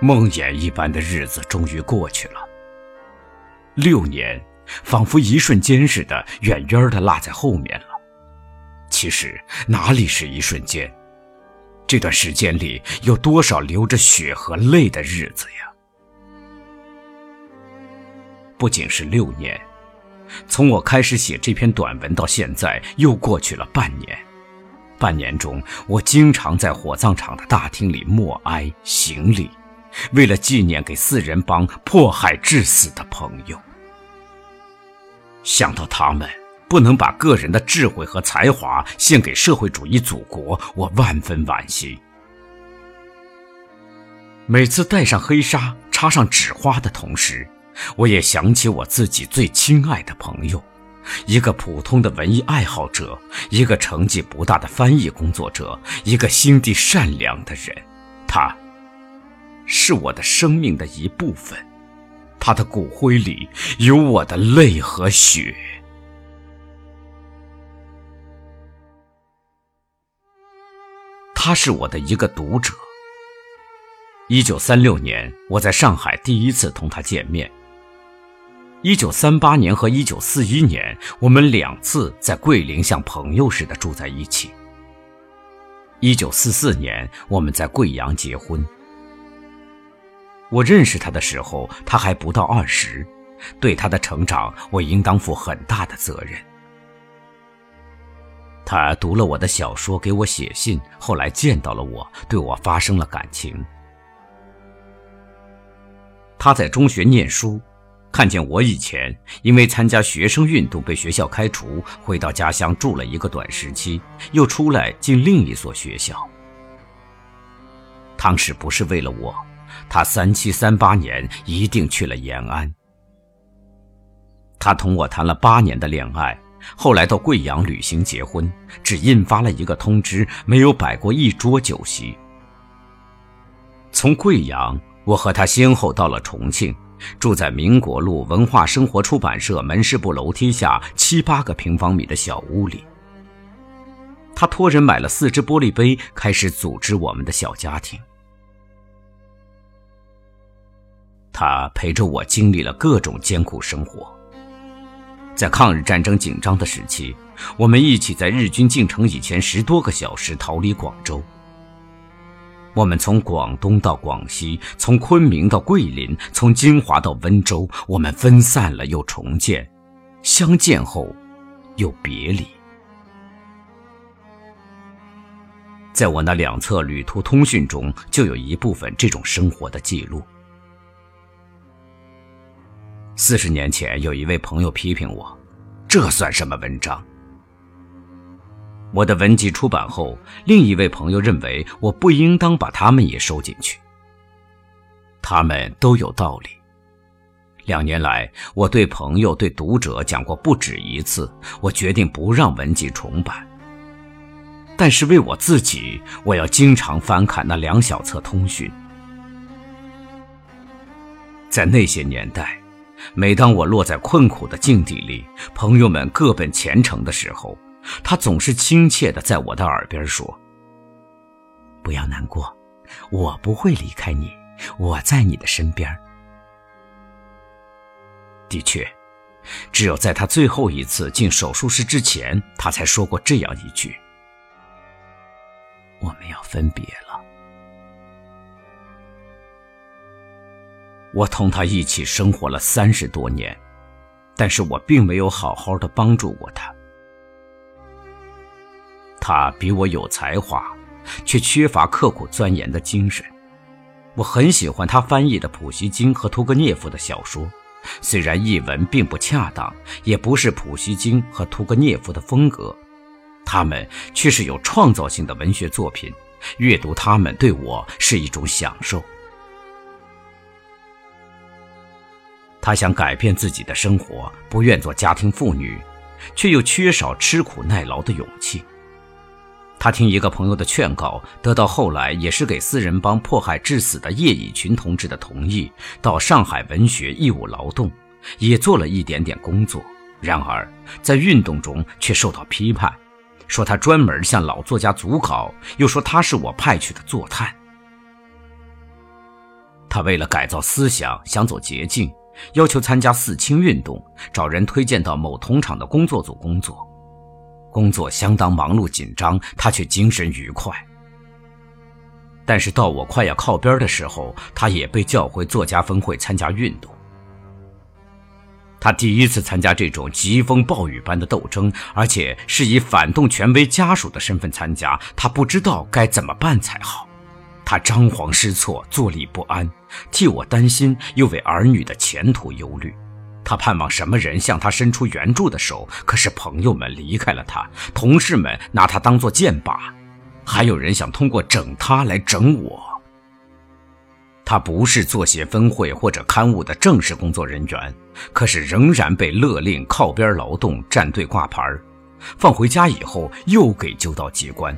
梦魇一般的日子终于过去了。六年，仿佛一瞬间似的，远远的落在后面了。其实哪里是一瞬间？这段时间里有多少流着血和泪的日子呀？不仅是六年，从我开始写这篇短文到现在，又过去了半年。半年中，我经常在火葬场的大厅里默哀行礼，为了纪念给四人帮迫害致死的朋友。想到他们不能把个人的智慧和才华献给社会主义祖国，我万分惋惜。每次戴上黑纱、插上纸花的同时，我也想起我自己最亲爱的朋友，一个普通的文艺爱好者，一个成绩不大的翻译工作者，一个心地善良的人。他，是我的生命的一部分，他的骨灰里有我的泪和血。他是我的一个读者。一九三六年，我在上海第一次同他见面。一九三八年和一九四一年，我们两次在桂林像朋友似的住在一起。一九四四年，我们在贵阳结婚。我认识他的时候，他还不到二十，对他的成长，我应当负很大的责任。他读了我的小说，给我写信，后来见到了我，对我发生了感情。他在中学念书。看见我以前因为参加学生运动被学校开除，回到家乡住了一个短时期，又出来进另一所学校。当时不是为了我，他三七三八年一定去了延安。他同我谈了八年的恋爱，后来到贵阳旅行结婚，只印发了一个通知，没有摆过一桌酒席。从贵阳，我和他先后到了重庆。住在民国路文化生活出版社门市部楼梯下七八个平方米的小屋里，他托人买了四只玻璃杯，开始组织我们的小家庭。他陪着我经历了各种艰苦生活，在抗日战争紧张的时期，我们一起在日军进城以前十多个小时逃离广州。我们从广东到广西，从昆明到桂林，从金华到温州，我们分散了又重建，相见后又别离。在我那两册旅途通讯中，就有一部分这种生活的记录。四十年前，有一位朋友批评我：“这算什么文章？”我的文集出版后，另一位朋友认为我不应当把他们也收进去。他们都有道理。两年来，我对朋友、对读者讲过不止一次，我决定不让文集重版。但是为我自己，我要经常翻看那两小册通讯。在那些年代，每当我落在困苦的境地里，朋友们各奔前程的时候。他总是亲切的在我的耳边说：“不要难过，我不会离开你，我在你的身边。”的确，只有在他最后一次进手术室之前，他才说过这样一句：“我们要分别了。”我同他一起生活了三十多年，但是我并没有好好的帮助过他。他比我有才华，却缺乏刻苦钻研的精神。我很喜欢他翻译的普希金和屠格涅夫的小说，虽然译文并不恰当，也不是普希金和屠格涅夫的风格，他们却是有创造性的文学作品。阅读他们对我是一种享受。他想改变自己的生活，不愿做家庭妇女，却又缺少吃苦耐劳的勇气。他听一个朋友的劝告，得到后来也是给四人帮迫害致死的叶以群同志的同意，到上海文学义务劳动，也做了一点点工作。然而在运动中却受到批判，说他专门向老作家组稿，又说他是我派去的坐探。他为了改造思想，想走捷径，要求参加四清运动，找人推荐到某铜厂的工作组工作。工作相当忙碌紧张，他却精神愉快。但是到我快要靠边的时候，他也被叫回作家分会参加运动。他第一次参加这种疾风暴雨般的斗争，而且是以反动权威家属的身份参加，他不知道该怎么办才好。他张皇失措，坐立不安，替我担心，又为儿女的前途忧虑。他盼望什么人向他伸出援助的手，可是朋友们离开了他，同事们拿他当作箭靶，还有人想通过整他来整我。他不是作协分会或者刊物的正式工作人员，可是仍然被勒令靠边劳动、站队挂牌放回家以后又给揪到机关。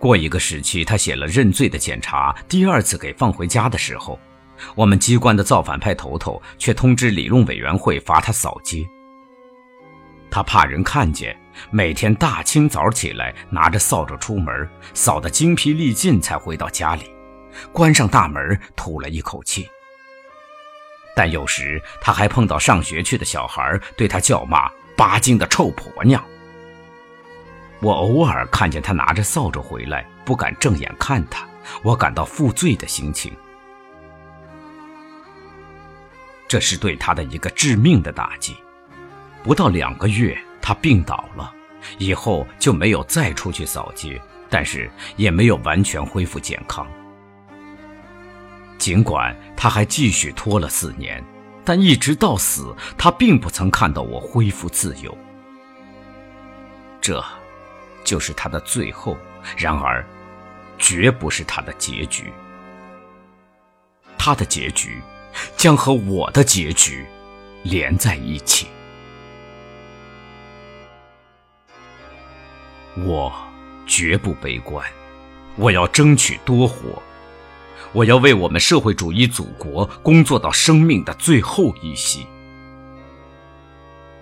过一个时期，他写了认罪的检查。第二次给放回家的时候，我们机关的造反派头头却通知理论委员会罚他扫街。他怕人看见，每天大清早起来拿着扫帚出门，扫得精疲力尽才回到家里，关上大门吐了一口气。但有时他还碰到上学去的小孩，对他叫骂：“巴金的臭婆娘。”我偶尔看见他拿着扫帚回来，不敢正眼看他，我感到负罪的心情。这是对他的一个致命的打击。不到两个月，他病倒了，以后就没有再出去扫街，但是也没有完全恢复健康。尽管他还继续拖了四年，但一直到死，他并不曾看到我恢复自由。这。就是他的最后，然而，绝不是他的结局。他的结局将和我的结局连在一起。我绝不悲观，我要争取多活，我要为我们社会主义祖国工作到生命的最后一息。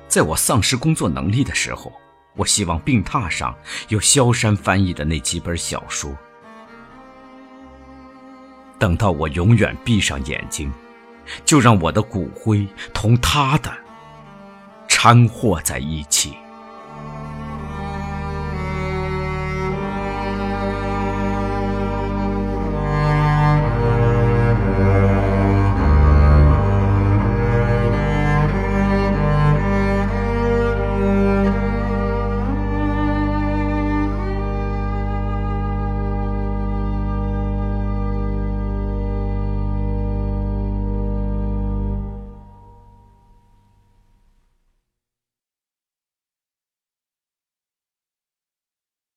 在我丧失工作能力的时候。我希望病榻上有萧山翻译的那几本小说。等到我永远闭上眼睛，就让我的骨灰同他的掺和在一起。